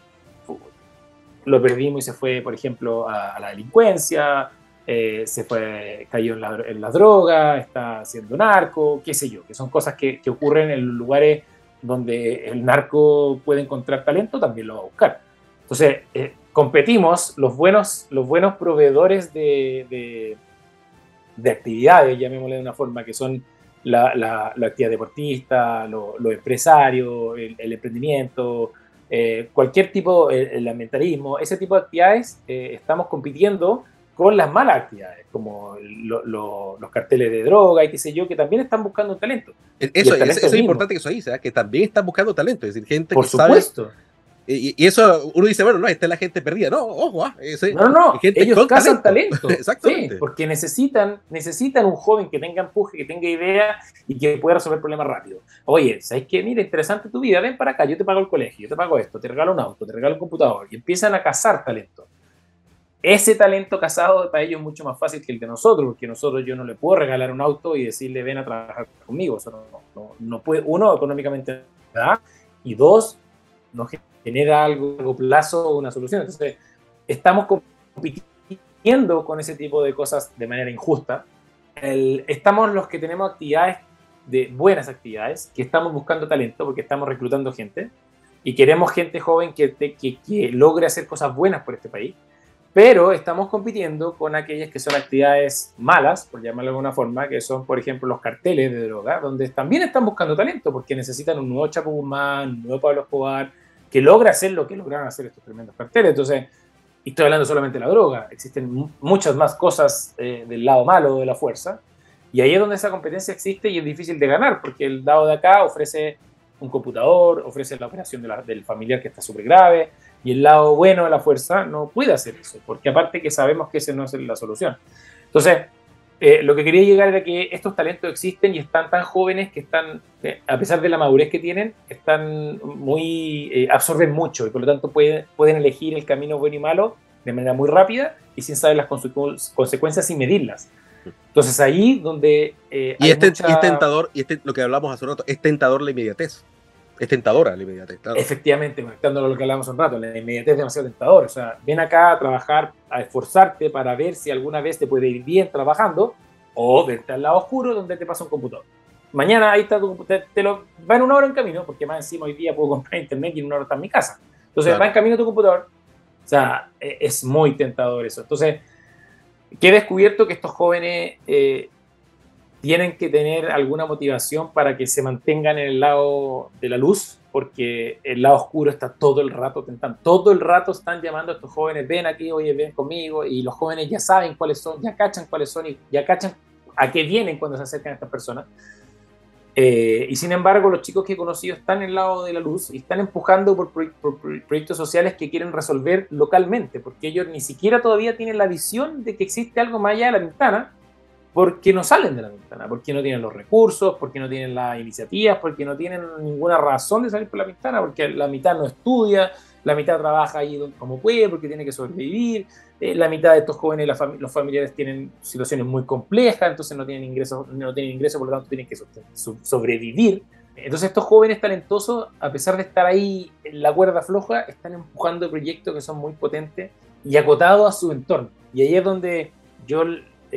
Lo perdimos y se fue, por ejemplo, a la delincuencia, eh, se fue, cayó en la, en la, droga, está haciendo narco, qué sé yo, que son cosas que, que, ocurren en lugares donde el narco puede encontrar talento, también lo va a buscar. Entonces, eh, competimos los buenos, los buenos proveedores de, de, de, actividades, llamémosle de una forma, que son la, la, actividad deportista, los lo empresarios, el, emprendimiento, eh, cualquier tipo, el, el, ambientalismo, ese tipo de actividades, estamos compitiendo con las malas actividades, como los carteles de droga y qué sé yo, que también están buscando talento. Eso, es importante que eso ahí, que también están buscando talento, es decir, gente Por que supuesto. Y, eso uno dice, bueno, no, esta es la gente perdida. No, ojo, ah, no, no, ellos cazan talento. Exactamente. porque necesitan, necesitan un joven que tenga empuje, que tenga idea y que pueda resolver problemas rápido. Oye, ¿sabes qué? Mira, interesante tu vida, ven para acá, yo te pago el colegio, yo te pago esto, te regalo un auto, te regalo un computador. Y empiezan a cazar talento. Ese talento casado para ellos es mucho más fácil que el de nosotros, porque nosotros yo no le puedo regalar un auto y decirle ven a trabajar conmigo. Eso no, no, puede, uno, económicamente, ¿verdad? y dos, no genera algo a largo plazo una solución. Entonces, estamos compitiendo con ese tipo de cosas de manera injusta. estamos los que tenemos actividades, de buenas actividades, que estamos buscando talento porque estamos reclutando gente y queremos gente joven que, que, que logre hacer cosas buenas por este país pero estamos compitiendo con aquellas que son actividades malas, por llamarlo de alguna forma, que son, por ejemplo, los carteles de droga, donde también están buscando talento, porque necesitan un nuevo Chapo Guzmán, un nuevo Pablo Escobar, que logra hacer lo que lograron hacer estos tremendos carteles. Entonces, y estoy hablando solamente de la droga, existen muchas más cosas eh, del lado malo de la fuerza, y ahí es donde esa competencia existe y es difícil de ganar, porque el dado de acá ofrece un computador, ofrece la operación del familiar que está súper grave, y el lado bueno de la fuerza no puede hacer eso, porque aparte que sabemos que esa no es la solución. Entonces, eh, lo que quería llegar era que estos talentos existen y están tan jóvenes que están, a pesar de la madurez que tienen, están muy, eh, absorben mucho y por lo tanto pueden, pueden elegir el camino bueno y malo de manera muy rápida y sin saber las consecuencias y medirlas. Entonces ahí donde... Eh, y este es tentador, y este, lo que hablamos hace un rato, es tentador la inmediatez es tentadora la inmediatez, Efectivamente, conectándolo a lo que hablábamos un rato, la inmediatez es demasiado tentadora. O sea, ven acá a trabajar, a esforzarte para ver si alguna vez te puede ir bien trabajando o verte al lado oscuro donde te pasa un computador. Mañana ahí está tu computador, te lo va en una hora en camino, porque más encima hoy día puedo comprar internet y en una hora está en mi casa. Entonces va en camino tu computador. O sea, e, es muy tentador eso. Entonces, que he descubierto que estos jóvenes eh, tienen que tener alguna motivación para que se mantengan en el lado de la luz, porque el lado oscuro está todo el rato tentando, todo el rato están llamando a estos jóvenes, ven aquí, oye, ven conmigo, y los jóvenes ya saben cuáles son, ya cachan cuáles son y ya cachan a qué vienen cuando se acercan a estas personas. Eh, y sin embargo, los chicos que he conocido están en el lado de la luz y están empujando por, por, proyectos sociales que quieren resolver localmente, porque ellos ni siquiera todavía tienen la visión de que existe algo más allá de la ventana porque no salen de la ventana, porque no tienen los recursos, porque no tienen las iniciativas, porque no tienen ninguna razón de salir por la ventana, porque la mitad no estudia, la mitad trabaja ahí como puede, porque tiene que sobrevivir, eh, la mitad de estos jóvenes, los familiares tienen situaciones muy complejas, entonces no tienen ingresos, no tienen ingresos, por lo tanto tienen que sobrevivir. Entonces estos jóvenes talentosos, a pesar de estar ahí en la cuerda floja, están empujando proyectos que son muy potentes y acotados a su entorno. Y ahí es donde yo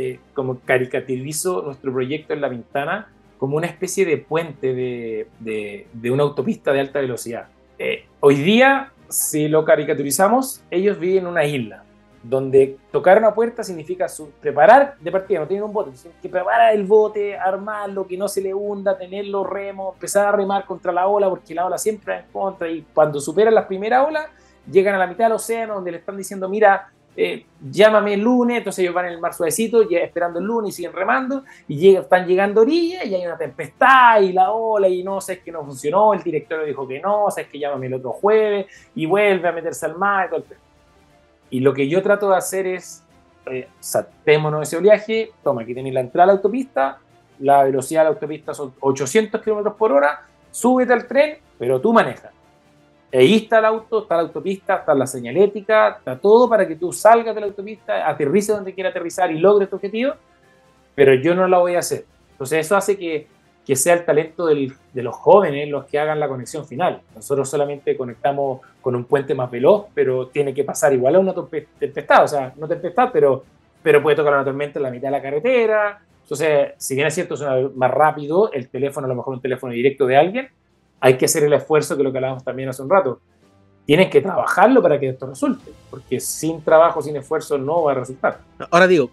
eh, como caricaturizo nuestro proyecto en La Ventana como una especie de puente de, de, una autopista de alta velocidad. Eh, hoy día, si lo caricaturizamos, ellos viven en una isla, donde tocar una puerta significa preparar de partida, no tienen un bote, tienen que preparar el bote, armarlo, que no se le hunda, tener los remos, empezar a remar contra la ola, porque la ola siempre va en contra, y cuando superan las primeras olas, llegan a la mitad del océano, donde le están diciendo, mira, eh, llámame el lunes, entonces ellos van en el mar suavecito, esperando el lunes y siguen remando, y están llegando a orilla y hay una tempestad y la ola y no sé, es que no funcionó, el director dijo que no, sé, es que llámame el otro jueves y vuelve a meterse al mar. Y, lo que yo trato de hacer es, eh, saltémonos ese oleaje, toma, aquí tenéis la entrada a la autopista, la velocidad de la autopista son 800 kilómetros por hora, súbete al tren, pero tú manejas. Ahí está el auto, está la autopista, está la señalética, está todo para que tú salgas de la autopista, aterrices donde quiera aterrizar y logres tu objetivo, pero yo no lo voy a hacer. Entonces eso hace que, que sea el talento del, de los jóvenes los que hagan la conexión final. Nosotros solamente conectamos con un puente más veloz, pero tiene que pasar igual a una tempestad, o sea, no tempestad, pero, pero puede tocar una tormenta en la mitad de la carretera. Entonces, si bien es cierto, es más rápido, el teléfono, a lo mejor un teléfono directo de alguien, hay que hacer el esfuerzo que lo que hablábamos también hace un rato. Tienes que trabajarlo para que esto resulte, porque sin trabajo, sin esfuerzo no va a resultar. Ahora digo,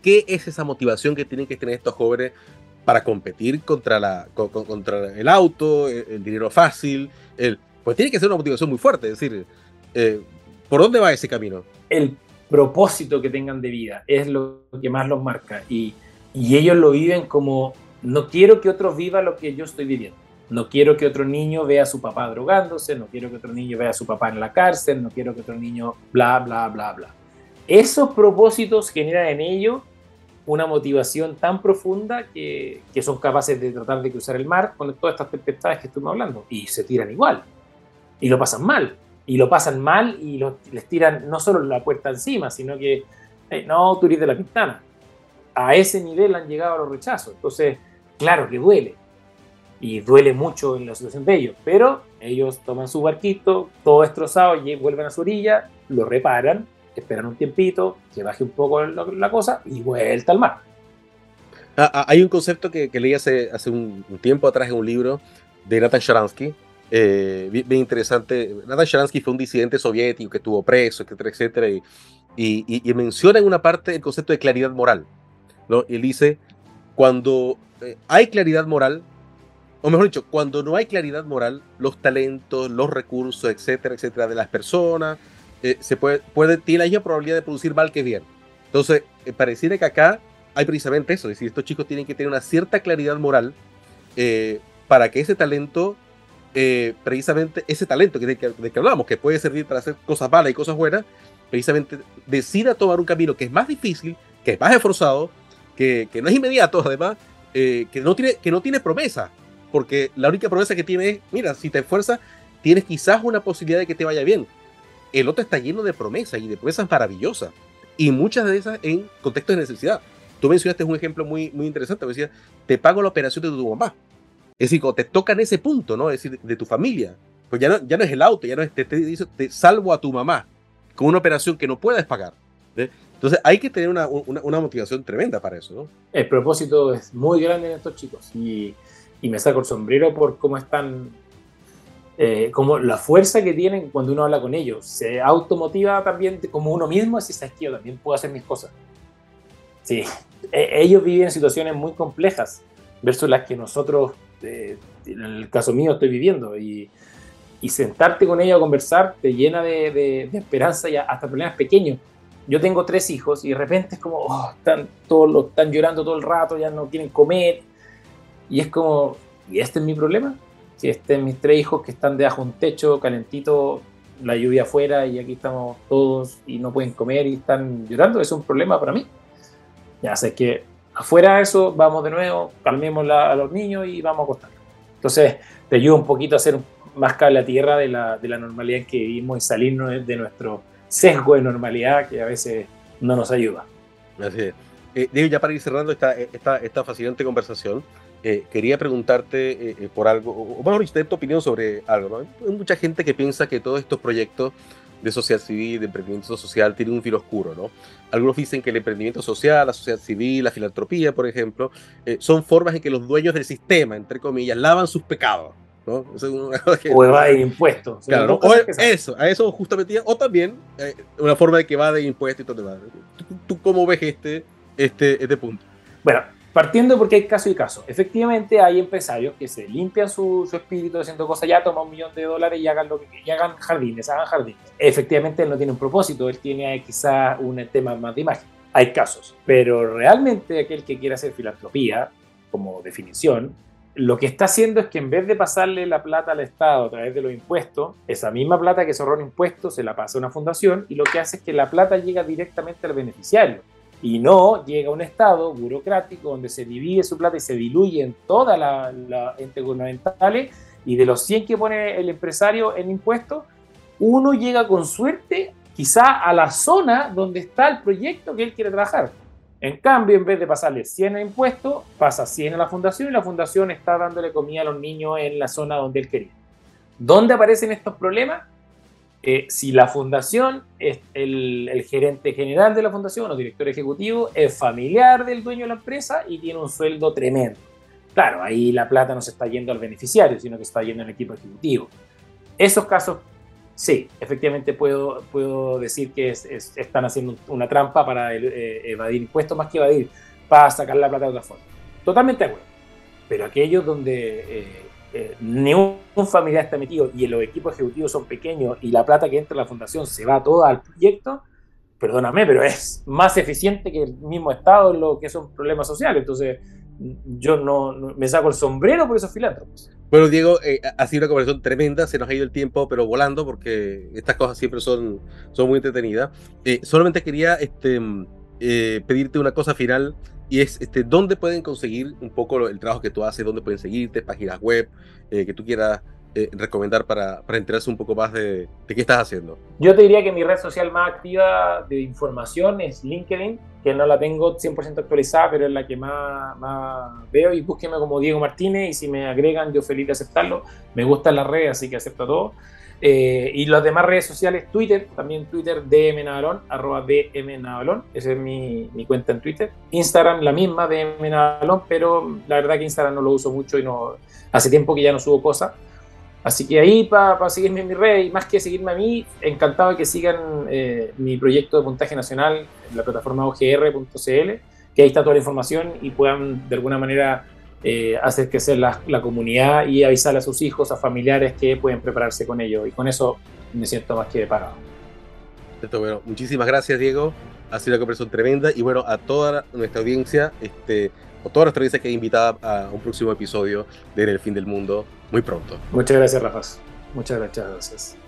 ¿qué es esa motivación que tienen que tener estos jóvenes para competir contra, la, contra el auto, el, dinero fácil? El, pues tiene que ser una motivación muy fuerte, es decir, eh, ¿por dónde va ese camino? El propósito que tengan de vida es lo que más los marca y, y ellos lo viven como no quiero que otros vivan lo que yo estoy viviendo. No quiero que otro niño vea a su papá drogándose, no quiero que otro niño vea a su papá en la cárcel, no quiero que otro niño bla, bla, bla, bla. Esos propósitos generan en ellos una motivación tan profunda que, que, son capaces de tratar de cruzar el mar con todas estas tempestades que estuvimos hablando y se tiran igual y lo pasan mal y lo pasan mal y les tiran no solo la puerta encima sino que no, tú de la pintana a ese nivel han llegado los rechazos entonces claro que duele y duele mucho en la situación de ellos, pero ellos toman su barquito, todo destrozado, y vuelven a su orilla, lo reparan, esperan un tiempito, que baje un poco la, cosa y vuelta al mar. Ah, ah, hay un concepto que, leí hace, hace un, tiempo atrás en un libro de Nathan Sharansky, eh, bien, interesante. Nathan Sharansky fue un disidente soviético que estuvo preso, etcétera, etcétera, y, y, menciona en una parte el concepto de claridad moral. ¿no? Y él dice, cuando eh, hay claridad moral, o mejor dicho, cuando no hay claridad moral, los talentos, los recursos, etcétera, etcétera, de las personas, eh, se puede, tiene la misma probabilidad de producir mal que bien. Entonces, eh, pareciera que acá hay precisamente eso, es decir, estos chicos tienen que tener una cierta claridad moral eh, para que ese talento, precisamente ese talento que, de, que, hablamos, que puede servir para hacer cosas malas y cosas buenas, precisamente decida tomar un camino que es más difícil, que es más esforzado, que, que no es inmediato, además, que, no tiene, que no tiene promesa, porque la única promesa que tiene es, mira, si te esfuerzas, tienes quizás una posibilidad de que te vaya bien. El otro está lleno de promesas y de promesas maravillosas, y muchas de esas en contextos de necesidad. Tú mencionaste un ejemplo muy, muy interesante, decía, te pago la operación de tu mamá. Es decir, cuando te toca en ese punto, ¿no? Es decir, de tu familia, pues ya no, ya no es el auto, ya no es, te, te, te salvo a tu mamá con una operación que no puedes pagar. Entonces hay que tener una, una, una, motivación tremenda para eso, ¿no? El propósito es muy grande en estos chicos y y me saco el sombrero por cómo están, eh, como la fuerza que tienen cuando uno habla con ellos. Se automotiva también como uno mismo, así sabes que yo también puedo hacer mis cosas. Sí, e, ellos viven situaciones muy complejas versus las que nosotros, eh, en el caso mío, estoy viviendo. Y, y sentarte con ellos a conversar te llena de, de, esperanza y hasta problemas pequeños. Yo tengo tres hijos y de repente es como, oh, están, todos están llorando todo el rato, ya no quieren comer y es como, ¿y este es mi problema? Que estén mis tres hijos que están debajo de un techo calentito, la lluvia afuera y aquí estamos todos y no pueden comer y están llorando, es un problema para mí. Ya sé que afuera de eso, vamos de nuevo, calmemos a los niños y vamos a acostar. Entonces, te ayuda un poquito a hacer más cable a tierra de la, de la normalidad en que vivimos y salirnos de nuestro sesgo de normalidad que a veces no nos ayuda. Así es. Eh, Diego, ya para ir cerrando esta, esta, esta fascinante conversación, eh, quería preguntarte eh, eh, por algo, o mejor dicho, tu opinión sobre algo. ¿no? Hay mucha gente que piensa que todos estos proyectos de sociedad civil, de emprendimiento social, tienen un filo oscuro, ¿no? Algunos dicen que el emprendimiento social, la sociedad civil, la filantropía, por ejemplo, son formas en que los dueños del sistema, entre comillas, lavan sus pecados. ¿no? O, una cosa que, o evaden impuestos. Claro, o, eso, a eso justamente, o también una forma de que va de impuestos y todo demás. ¿Tú, ¿Tú, cómo ves este, este, este punto? Bueno, Partiendo porque hay caso y caso. Efectivamente, hay empresarios que se limpian su, su espíritu haciendo cosas, ya toma un millón de dólares y hagan, lo que, y hagan jardines, hagan jardines. Efectivamente, él no tiene un propósito, él tiene quizá un tema más de imagen. Hay casos, pero realmente aquel que quiere hacer filantropía, como definición, lo que está haciendo es que en vez de pasarle la plata al Estado a través de los impuestos, esa misma plata que se ahorró en impuestos se la pasa a una fundación y lo que hace es que la plata llega directamente al beneficiario y no llega a un estado burocrático donde se divide su plata y se diluye en todas las la entes gubernamentales y de los 100 que pone el empresario en impuestos, uno llega con suerte quizá a la zona donde está el proyecto que él quiere trabajar. En cambio, en vez de pasarle 100 a impuestos, pasa 100 a la fundación y la fundación está dándole comida a los niños en la zona donde él quería. ¿Dónde aparecen estos problemas? Eh, si la fundación, es el, gerente general de la fundación o director ejecutivo es familiar del dueño de la empresa y tiene un sueldo tremendo. Claro, ahí la plata no se está yendo al beneficiario, sino que está yendo al equipo ejecutivo. Esos casos, sí, efectivamente puedo, puedo decir que están haciendo una trampa para eh, evadir impuestos más que evadir, para sacar la plata de otra forma. Totalmente de acuerdo. Pero aquellos donde eh, eh, ni un, familiar está metido y los equipos ejecutivos son pequeños y la plata que entra en la fundación se va toda al proyecto, perdóname, pero es más eficiente que el mismo Estado lo que son problemas sociales. Entonces, yo no, me saco el sombrero por esos filántropos. Bueno, Diego, eh, ha sido una conversación tremenda, se nos ha ido el tiempo, pero volando, porque estas cosas siempre son, son muy entretenidas. Eh, solamente quería este, eh, pedirte una cosa final, y es este, dónde pueden conseguir un poco el trabajo que tú haces, dónde pueden seguirte, páginas web, que tú quieras recomendar para, para, enterarse un poco más de, de, qué estás haciendo? Yo te diría que mi red social más activa de información es LinkedIn que no la tengo 100% actualizada, pero es la que más, más, veo. Y búsqueme como Diego Martínez y si me agregan, yo feliz de aceptarlo. Me gusta la red, así que acepto todo. Eh, y las demás redes sociales, Twitter, también Twitter DM Navalón, arroba DM Navalón, esa es mi, mi, cuenta en Twitter. Instagram, la misma DM Navalón, pero la verdad que Instagram no lo uso mucho y no hace tiempo que ya no subo cosas. Así que ahí para seguirme en mi red y más que seguirme a mí, encantado de que sigan eh, mi proyecto de puntaje nacional la plataforma ogr.cl, que ahí está toda la información y puedan de alguna manera eh, hacer crecer la, la, comunidad y avisarle a sus hijos, a familiares que pueden prepararse con ello. Y con eso me siento más que pagado. Bueno, muchísimas gracias Diego, ha sido una conversación tremenda y bueno, a toda nuestra audiencia, este, o toda nuestra audiencia que es invitada a un próximo episodio de El Fin del Mundo muy pronto. Muchas gracias, Rafa. Muchas gracias.